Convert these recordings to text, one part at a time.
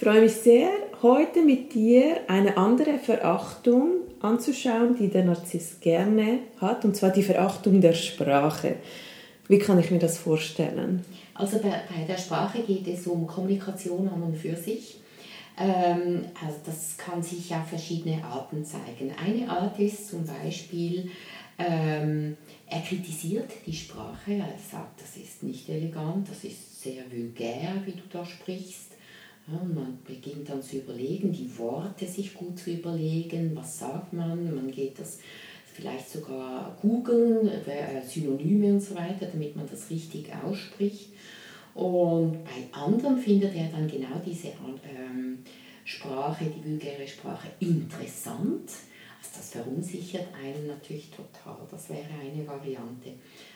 Ich freue mich sehr, heute mit dir eine andere Verachtung anzuschauen, die der Narzisst gerne hat, und zwar die Verachtung der Sprache. Wie kann ich mir das vorstellen? Also bei, bei der Sprache geht es um Kommunikation an und für sich. Ähm, also das kann sich auf verschiedene Arten zeigen. Eine Art ist zum Beispiel, ähm, er kritisiert die Sprache, er sagt, das ist nicht elegant, das ist sehr vulgär, wie du da sprichst. Ja, man beginnt dann zu überlegen, die Worte sich gut zu überlegen, was sagt man, man geht das vielleicht sogar googeln, äh, Synonyme und so weiter, damit man das richtig ausspricht. Und bei anderen findet er dann genau diese ähm, Sprache, die vulgäre Sprache, interessant das verunsichert einen natürlich total. Das wäre eine Variante.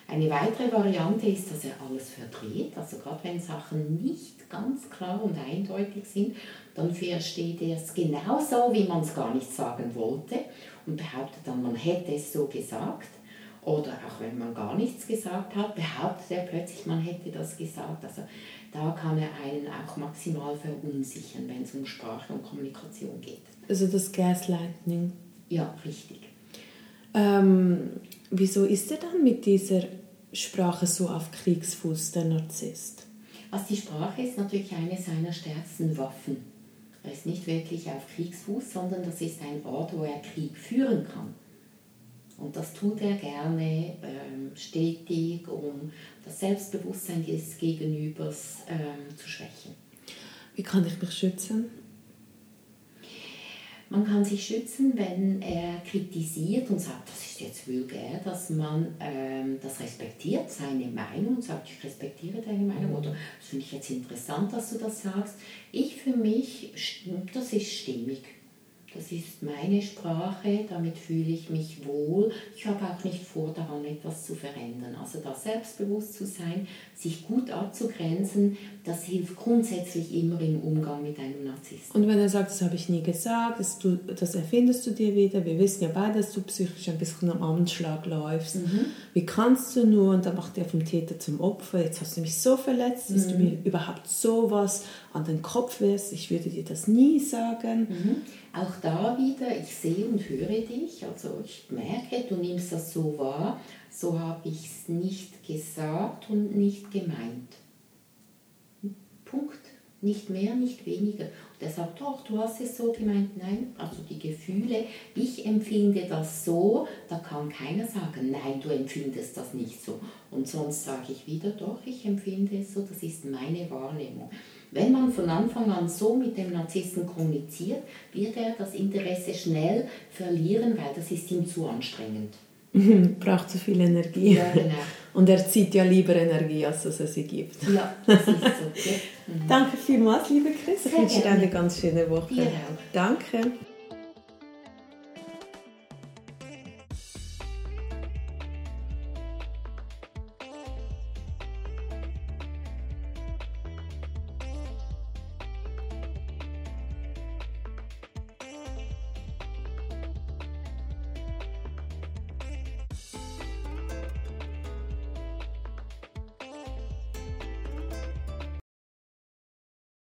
Eine weitere Variante ist, dass er alles verdreht. Also gerade wenn Sachen nicht ganz klar und eindeutig sind, dann versteht er es genauso, wie man es gar nicht sagen wollte und behauptet dann, man hätte es so gesagt. Oder auch wenn man gar nichts gesagt hat, behauptet er plötzlich, man hätte das gesagt. Also da kann er einen auch maximal verunsichern, wenn es um Sprache und Kommunikation geht. Also das Gaslighting. Ja, richtig. Ähm, wieso ist er dann mit dieser Sprache so auf Kriegsfuß, der Narzisst? Also die Sprache ist natürlich eine seiner stärksten Waffen. Er ist nicht wirklich auf Kriegsfuß, sondern das ist ein Ort, wo er Krieg führen kann. Und das tut er gerne ähm, stetig, um das Selbstbewusstsein des Gegenübers ähm, zu schwächen. Wie kann ich mich schützen? Man kann sich schützen, wenn er kritisiert und sagt, das ist jetzt vulgär, dass man ähm, das respektiert, seine Meinung, und sagt, ich respektiere deine Meinung oder das finde ich jetzt interessant, dass du das sagst. Ich für mich, das ist stimmig. Das ist meine Sprache, damit fühle ich mich wohl. Ich habe auch nicht vor, daran etwas zu verändern. Also da selbstbewusst zu sein, sich gut abzugrenzen, das hilft grundsätzlich immer im Umgang mit einem Narzissten. Und wenn er sagt, das habe ich nie gesagt, das, du, das erfindest du dir wieder, wir wissen ja beide, dass du psychisch ein bisschen am Anschlag läufst. Mhm. Wie kannst du nur, und dann macht er vom Täter zum Opfer, jetzt hast du mich so verletzt, dass mhm. du mir überhaupt sowas an den Kopf wirst, ich würde dir das nie sagen. Mhm. Auch da wieder, ich sehe und höre dich, also ich merke, du nimmst das so wahr, so habe ich es nicht gesagt und nicht gemeint. Punkt. Nicht mehr, nicht weniger. Und er sagt, doch, du hast es so gemeint. Nein, also die Gefühle, ich empfinde das so, da kann keiner sagen, nein, du empfindest das nicht so. Und sonst sage ich wieder, doch, ich empfinde es so, das ist meine Wahrnehmung. Wenn man von Anfang an so mit dem Narzissten kommuniziert, wird er das Interesse schnell verlieren, weil das ist ihm zu anstrengend. Braucht zu viel Energie. Ja, genau. Und er zieht ja lieber Energie, als dass er sie gibt. Ja, das ist so. Ja. Mhm. Danke vielmals, liebe Chris. Ich wünsche dir eine ganz schöne Woche. Dir auch. Danke.